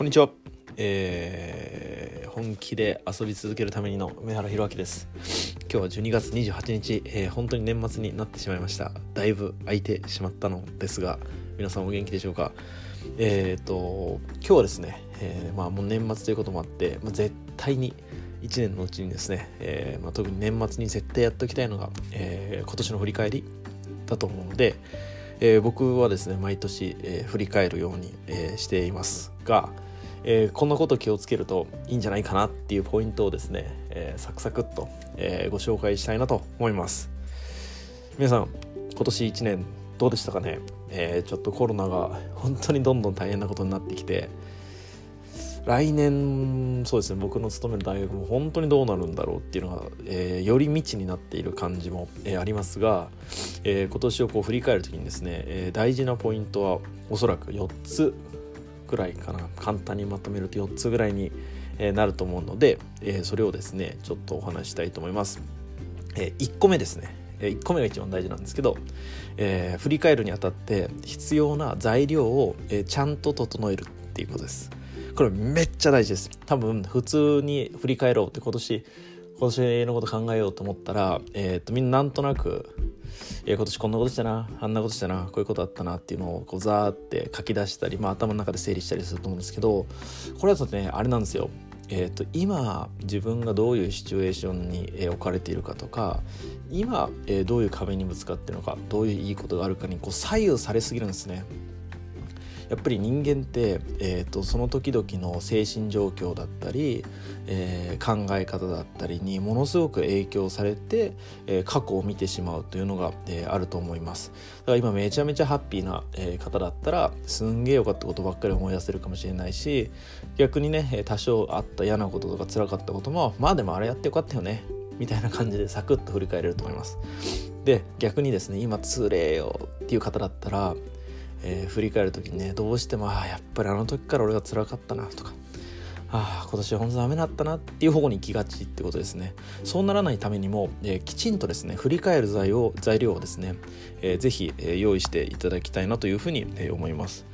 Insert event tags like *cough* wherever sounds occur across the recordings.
こんにちは、えー、本気で遊び続けるためにの梅原弘明です。今日は12月28日、えー、本当に年末になってしまいました。だいぶ空いてしまったのですが皆さんお元気でしょうか？えっ、ー、と今日はですね、えー、まあもう年末ということもあって、まあ、絶対に1年のうちにですね、えーまあ、特に年末に絶対やっておきたいのが、えー、今年の振り返りだと思うので、えー、僕はですね毎年、えー、振り返るように、えー、していますが、えー、こんなこと気をつけるといいんじゃないかなっていうポイントをですね、えー、サクサクっと、えー、ご紹介したいなと思います。皆さん今年1年どうでしたかね、え、ちょっとコロナが本当にどんどん大変なことになってきて来年そうですね僕の勤める大学も本当にどうなるんだろうっていうのが、えー、より未知になっている感じも、えー、ありますが、えー、今年をこう振り返る時にですね、え、大事なポイントはおそらく4つぐらいかな。簡単にまとめると4つぐらいになると思うので、えそれをですねちょっとお話したいと思います。え1個目ですね。1個目が一番大事なんですけど、えー、振り返るにあたって必要な材料を、え、ちゃんと整えるっていうことです。これめっちゃ大事です。多分普通に振り返ろうって今年今年のこと考えようと思ったら、えーとみんななんとなくえ、今年こんなことしたなあんなことしたなこういうことあったなっていうのをこうザーって書き出したり、まあ、頭の中で整理したりすると思うんですけどこれだとねあれなんですよえーと、今自分がどういうシチュエーションに、え置かれているかとか今、え、どういう壁にぶつかってるのかどういういいことがあるかにこう左右されすぎるんですね。やっぱり人間って、えーと、その時々の精神状況だったり、えー、考え方だったりにものすごく影響されて、えー、過去を見てしまうというのが、えー、あると思います。だから今めちゃめちゃハッピーな、え方だったらすんげえ良かったことばっかり思い出せるかもしれないし逆にね多少あった嫌なこととか辛かったこともまあでもあれやってよかったよねみたいな感じでサクッと振り返れると思います。で逆にですね今つれよっていう方だったらえー、振り返る時にねどうしてもああやっぱりあの時から俺が辛かったなとかああ今年は本当ダメだったなっていう方向に行きがちってことですね。そうならないためにも、えー、きちんとですね振り返る材を材料をですね、えー、ぜひ、えー、用意していただきたいなというふうに、えー、思います、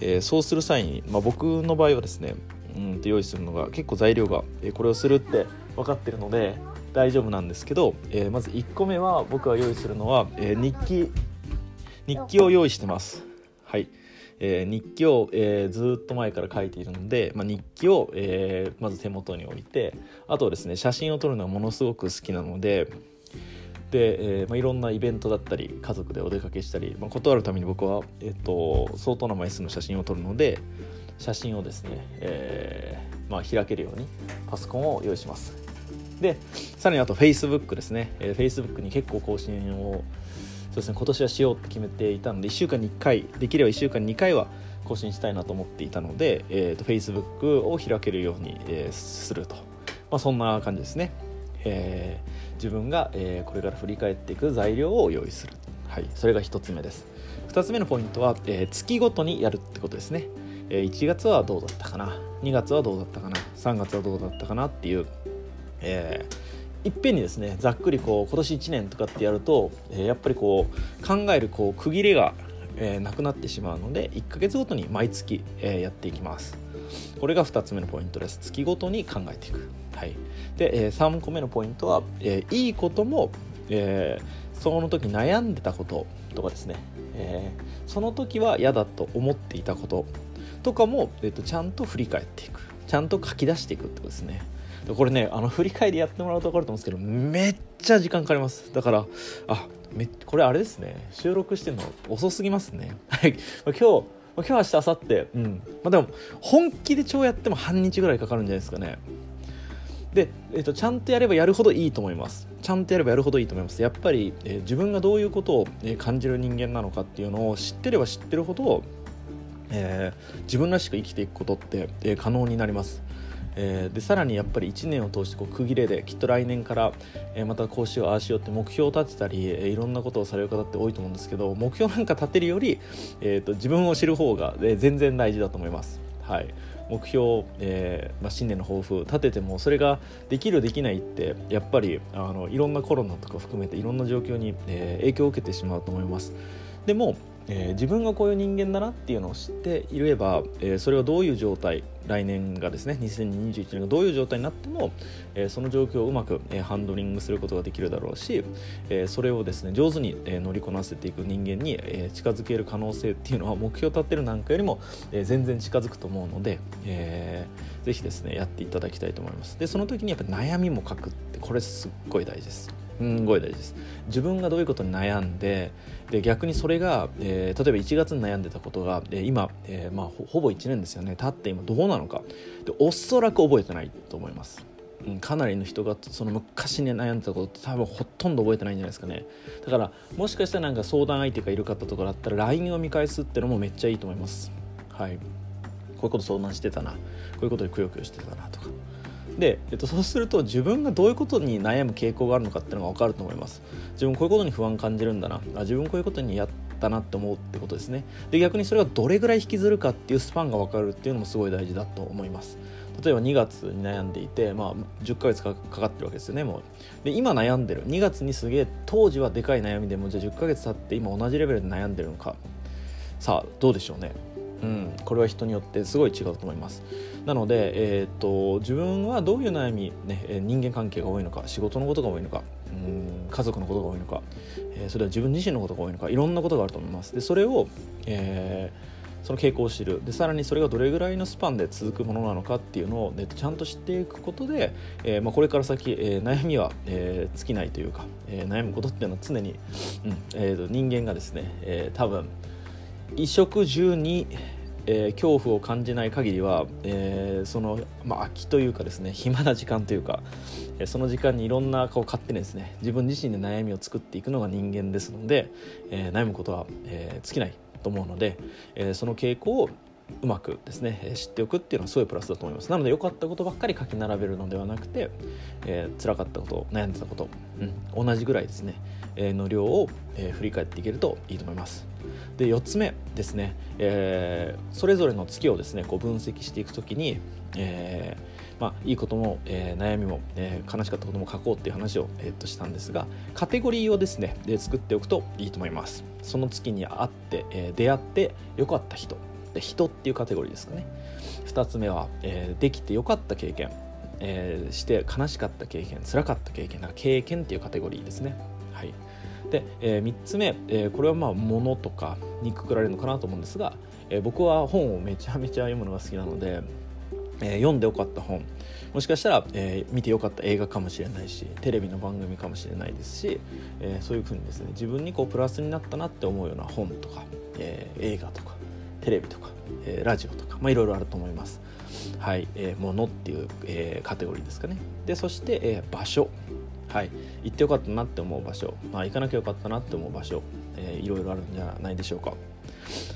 えー、そうする際に、まあ、僕の場合はですねうんと用意するのが結構材料が、えー、これをするって分かってるので大丈夫なんですけど、えー、まず1個目は僕が用意するのは、えー、日記日記を用意してます。はい、えー、日記を、えー、ずっと前から書いているので、まあ、日記を、えー、まず手元に置いてあとですね写真を撮るのがものすごく好きなのでで、えーまあ、いろんなイベントだったり家族でお出かけしたり、まあ、断るために僕は、えーと、相当な枚数の写真を撮るので写真をですね、えーまあ、開けるようにパソコンを用意します。でさらにあと Facebook ですね、えー、Facebook に結構更新をそうですね今年はしようって決めていたので1週間に1回できれば1週間に2回は更新したいなと思っていたので、えーと、Facebook を開けるように、えー、すると、まあ、そんな感じですね、えー、自分が、えー、これから振り返っていく材料を用意する、はい、それが1つ目です。2つ目のポイントは、えー、月ごとにやるってことですね、えー、1月はどうだったかな？2月はどうだったかな？3月はどうだったかな？っていう、えー、いっぺんにですねざっくりこう今年1年とかってやると、えー、やっぱりこう考えるこう区切りが、えー、なくなってしまうので1ヶ月ごとに毎月、えー、やっていきます。これが2つ目のポイントです。月ごとに考えていく、はい、で、えー、3個目のポイントは、えー、いいことも、えー、その時悩んでたこととかですね、えー、その時は嫌だと思っていたこととかも、えーとちゃんと振り返っていく。ちゃんと書き出していくってことですね。これねあの振り返りやってもらうと分かると思うんですけどめっちゃ時間かかります。だからあめこれあれですね。収録してるの遅すぎますね。*laughs* はい。今日今日明日明後日。うん。まあでも本気で超やっても半日ぐらいかかるんじゃないですかね。で、えーと、ちゃんとやればやるほどいいと思います。ちゃんとやればやるほどいいと思います。やっぱり、えー、自分がどういうことを、え、感じる人間なのかっていうのを知ってれば知ってるほど、えー、自分らしく生きていくことって、え、可能になります。えー、でさらにやっぱり1年を通してこう区切れできっと来年から、えー、またこうしようああしようって目標を立てたり、えー、いろんなことをされる方って多いと思うんですけど目標なんか立てるより、えーと、自分を知る方が、えー、全然大事だと思います。はい、目標、えーまあ、新年の抱負立ててもそれができるできないってやっぱりあのいろんなコロナとか含めていろんな状況に、えー、影響を受けてしまうと思います。でもえー、自分がこういう人間だなっていうのを知っていれば、えー、それはどういう状態来年がですね2021年がどういう状態になっても、えー、その状況をうまく、え、ハンドリングすることができるだろうし、え、それをですね上手に、え、乗りこなせていく人間に、え、近づける可能性っていうのは目標を立てるなんかよりも、え、全然近づくと思うので、えー、ぜひですねやっていただきたいと思います。でその時にやっぱ悩みも書くってこれすっごい大事です。すごい大事です。自分がどういうことに悩んでで逆にそれが、えー、例えば1月に悩んでたことが、えー、今、えー、まあ、ほぼ1年ですよね。経って今どうなのか。でおそらく覚えてないと思います、うん、かなりの人がその昔に悩んでたことって多分ほとんど覚えてないんじゃないですかね。だからもしかしたらなんか相談相手がいる方とかだったら LINE を見返すってのもめっちゃいいと思います。はい。こういうこと相談してたな。こういうことでくよくよしてたなとか。で、えっと、そうすると自分がどういうことに悩む傾向があるのかっていうのが分かると思います。自分こういうことに不安感じるんだな。あ自分こういうことにやったなって思うってことですね。で逆にそれがどれぐらい引きずるかっていうスパンが分かるっていうのもすごい大事だと思います。例えば2月に悩んでいて、まあ、10ヶ月かかってるわけですよねもう。で今悩んでる。2月にすげえ当時はでかい悩みでもじゃあ10ヶ月経って今同じレベルで悩んでるのか。さあどうでしょうね。うん、これは人によってすごい違うと思います。なので、えーと、自分はどういう悩み、ね、人間関係が多いのか仕事のことが多いのかうん家族のことが多いのか、えー、それは自分自身のことが多いのかいろんなことがあると思います。でそれを、えー、その傾向を知る。でさらにそれがどれぐらいのスパンで続くものなのかっていうのを、ね、ちゃんと知っていくことで、えーまあ、これから先、え、悩みは、え、尽きないというか、え、悩むことっていうのは常に、うんえーと人間がですね、えー、多分衣食住に、えー、恐怖を感じない限りは、えー、その、まあ、空きというかですね暇な時間というか、えー、その時間にいろんな顔勝手にですね自分自身で悩みを作っていくのが人間ですので、え悩むことは、え尽きないと思うので、えその傾向をうまくですね知っておくっていうのはすごいプラスだと思います。なので良かったことばっかり書き並べるのではなくて、えー、辛かったこと悩んでたこと、うん、同じぐらいですね、の量を、振り返っていけるといいと思います。で4つ目ですね、えー、それぞれの月をですねこう分析していくときに、えーまあ、いいことも、えー、悩みも、え、悲しかったことも書こうっていう話を、え、っとしたんですがカテゴリーをですねで作っておくといいと思います。その月に会って、え、出会ってよかった人。で人っていうカテゴリーですかね。2つ目は、え、できてよかった経験、え、して悲しかった経験辛かった経験経験っていうカテゴリーですね。で、えー、3つ目、えー、これはまあ物とかにくくられるのかなと思うんですが、えー、僕は本をめちゃめちゃ読むのが好きなので、えー、読んでよかった本もしかしたら、えー、見てよかった映画かもしれないしテレビの番組かもしれないですし、えー、そういうふうにですね自分にこうプラスになったなって思うような本とか、えー、映画とかテレビとか、えー、ラジオとか、まあ、いろいろあると思います。はい、えー、ものっていう、えー、カテゴリーですかね。でそして、えー、場所はい、行ってよかったなって思う場所、まあ、行かなきゃよかったなって思う場所、えー、いろいろあるんじゃないでしょうか。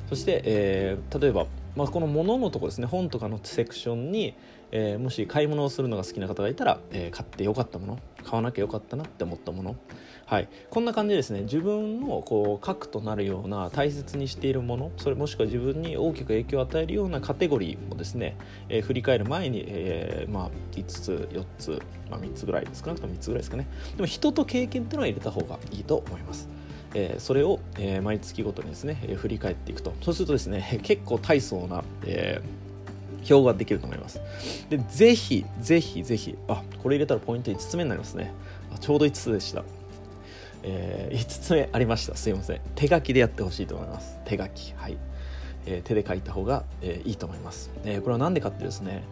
そして、えー、例えば、まあ、この物のとこですね本とかのセクションに、えー、もし買い物をするのが好きな方がいたら、えー、買ってよかったもの買わなきゃよかったなって思ったもの。はい、こんな感じでですね。自分のこう核となるような大切にしているものそれもしくは自分に大きく影響を与えるようなカテゴリーをですね、えー、振り返る前に、えー、まあ、5つ4つ、まあ、3つぐらい少なくとも3つぐらいですかね。でも人と経験っていうのは入れた方がいいと思います。えー、それを、えー、毎月ごとにですね、えー、振り返っていくとそうするとですね *laughs* 結構大層な、えー、表ができると思います。で、ぜひ、ぜひ、ぜひ、あ、これ入れたらポイント5つ目になりますねあ。ちょうど5つでした。えー、5つ目ありましたすいません手書きでやってほしいと思います手書きはい、えー、手で書いた方が、えー、いいと思います、えー、これは何でかってですね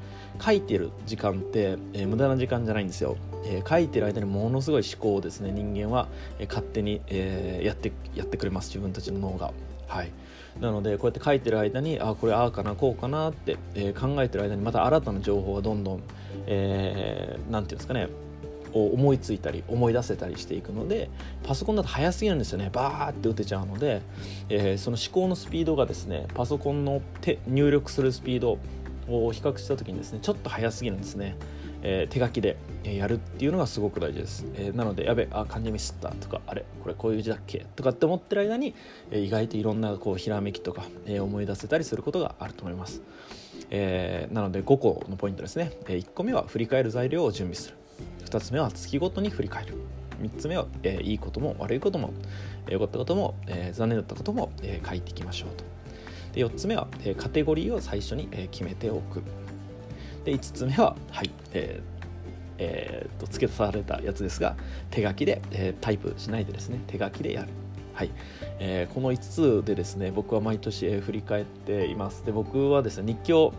書いてる時間って、えー、無駄な時間じゃないんですよ、えー、書いてる間にものすごい思考をですね人間は、えー、勝手に、えー、やってやってくれます。自分たちの脳が。はい。なのでこうやって書いてる間にあこれああかなこうかなって、えー、考えてる間にまた新たな情報がどんどん、えー、なんていうんですかねを思いついたり思い出せたりしていくのでパソコンだと早すぎるんですよね。バーって打てちゃうので、えー、その思考のスピードがですねパソコンの手入力するスピードを比較した時にですねちょっと早すぎるんですね、えー、手書きでやるっていうのがすごく大事です、えー、なのでやべあ漢字ミスったとかあれこれこういう字だっけ？とかって思ってる間に、え、意外といろんなこうひらめきとか、え、思い出せたりすることがあると思います、え、なので5個のポイントですね、え、1個目は振り返る材料を準備する。2つ目は月ごとに振り返る。3つ目は、えー、いいことも悪いことも良かったことも、えー、残念だったことも、えー、書いていきましょうと。で4つ目は、え、カテゴリーを最初に、え、決めておく。で5つ目ははい、えーえー、と付け足されたやつですが手書きで、え、タイプしないでですね手書きでやる。はい、えー、この5つでですね僕は毎年、えー、振り返っています。で僕はですね日記を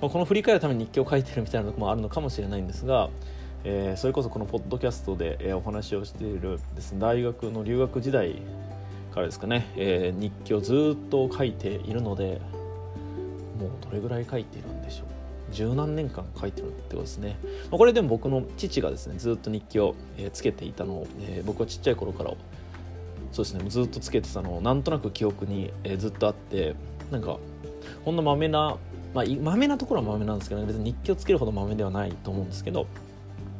この振り返るために日記を書いてるみたいなとこもあるのかもしれないんですが、えー、それこそこのポッドキャストで、え、お話をしているですね大学の留学時代からですかね、えー、日記をずっと書いているのでもうどれぐらい書いているんでしょう。十何年間書いてるってことですね。まあこれでも僕の父がですねずっと日記を、えー、つけていたのを、えー、僕はちっちゃい頃からそうですねずっとつけてたのをなんとなく記憶に、えー、ずっとあってなんかほんなまめなまあまめなところはまめなんですけど、ね、別に日記をつけるほどまめではないと思うんですけど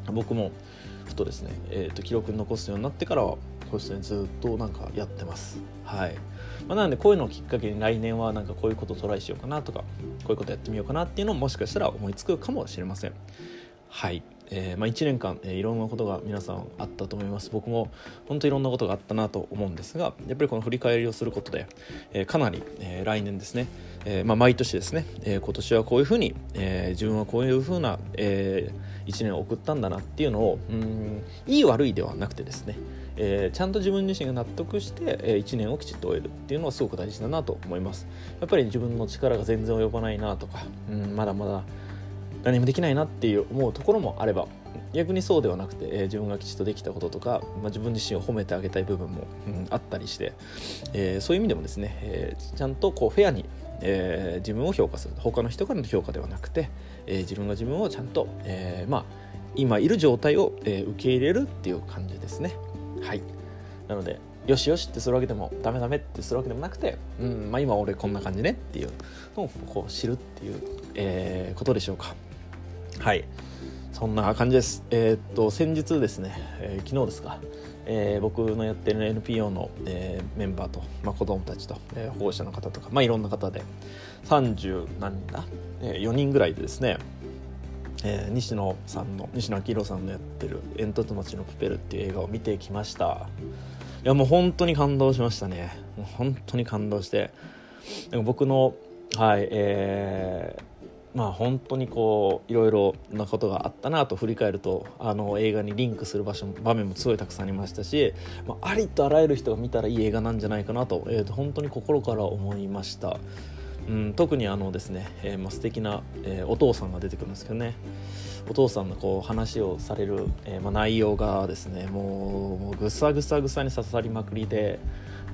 僕もふとですね、えーと、記録に残すようになってからはそうですねずっとなんかやってます。はい、まあ、なのでこういうのをきっかけに来年はなんかこういうことトライしようかなとかこういうことやってみようかなっていうのももしかしたら思いつくかもしれません。はい。えー、まあ、1年間、えー、いろんなことが皆さんあったと思います。僕も本当いろんなことがあったなと思うんですがやっぱりこの振り返りをすることで、えー、かなり、え来年ですね、えまあ、毎年ですね、え今年はこういうふうに、え自分はこういうふうな、え1年を送ったんだなっていうのをうんいい悪いではなくてですね、えちゃんと自分自身が納得して、え1年をきちっと終えるっていうのはすごく大事だなと思います。やっぱり自分の力が全然及ばないなとかうんまだまだ何もできないなっていう思うところもあれば逆にそうではなくて、えー、自分がきちっとできたこととか、まあ、自分自身を褒めてあげたい部分も、うん、あったりして、えー、そういう意味でもですね、えー、ちゃんとこうフェアに、えー、自分を評価する。他の人からの評価ではなくて、えー、自分が自分をちゃんと、えー、まあ今いる状態を、えー、受け入れるっていう感じですね。はい。なのでよしよしってするわけでもダメダメってするわけでもなくて、うんまあ、今俺こんな感じねっていうのをこう知るっていう、えー、ことでしょうか。はい。そんな感じです。えー、っと先日ですね、えー、昨日ですか、えー、僕のやってる NPO の、えー、メンバーと、まあ、子供たちと、えー、保護者の方とか、まあ、いろんな方で30何人だ、えー、4人ぐらいでですねえー、西野さんの西野昭弘さんのやってる「煙突町のプペル」っていう映画を見てきました。いやもう本当に感動しましたね。もう本当に感動して。僕のはいえー、まあ本当にこういろいろなことがあったなと振り返るとあの映画にリンクする場所場面もすごいたくさんありましたし、まあ、ありとあらゆる人が見たらいい映画なんじゃないかなと,、えー、と本当に心から思いました。うん、特にあのですね、えーまあ、素敵な、えー、お父さんが出てくるんですけどねお父さんのこう話をされる、えーまあ、内容がですねもうもうぐさぐさぐさに刺さりまくりで、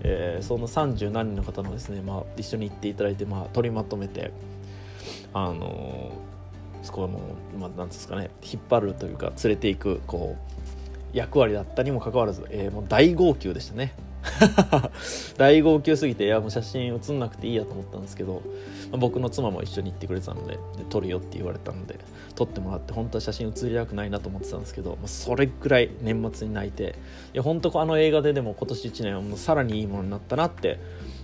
えー、その30何人の方のですね、まあ、一緒に行っていただいて、まあ、取りまとめてあのそこの、まあ、なんですかね引っ張るというか連れていくこう役割だったにもかかわらず、えー、もう大号泣でしたね。*laughs* 大号泣すぎていやもう写真写んなくていいやと思ったんですけど、まあ、僕の妻も一緒に行ってくれてたので撮るよって言われたので撮ってもらって本当は写真写りたくないなと思ってたんですけど、まあ、それぐらい年末に泣いていや本当あの映画ででも今年1年はもうさらにいいものになったなって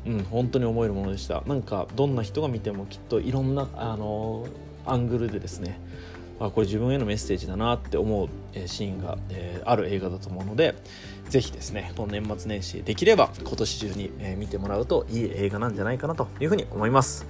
うん、本当に思えるものでした。なんかどんな人が見てもきっといろんなあのアングルでですねあこれ自分へのメッセージだなって思うシーンが、えー、ある映画だと思うのでぜひですねこの年末年始できれば今年中に、え、見てもらうといい映画なんじゃないかなというふうに思います、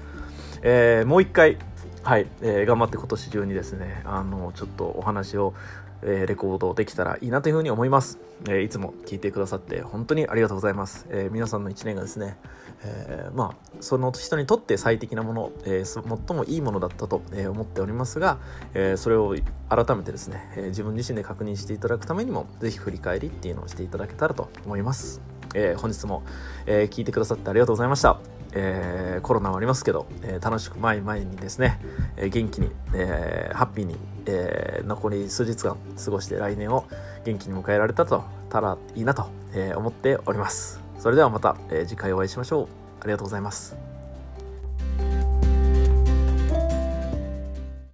えー、もう一回はい、えー、頑張って今年中にですねあのちょっとお話をえー、レコードできたらいいなというふうに思います、えー、いつも聞いてくださって本当にありがとうございます、えー、皆さんの1年がですね、えまあその人にとって最適なもの、え最もいいものだったと、え思っておりますが、えそれを改めてですね、え自分自身で確認していただくためにも是非振り返りっていうのをしていただけたらと思います、え本日も、え聞いてくださってありがとうございました。えー、コロナはありますけど、えー、楽しく前々にですね、えー、元気に、えハッピーに、え残り数日間過ごして来年を元気に迎えられたとたらいいなと、え思っております。それではまた、え次回お会いしましょう。ありがとうございます。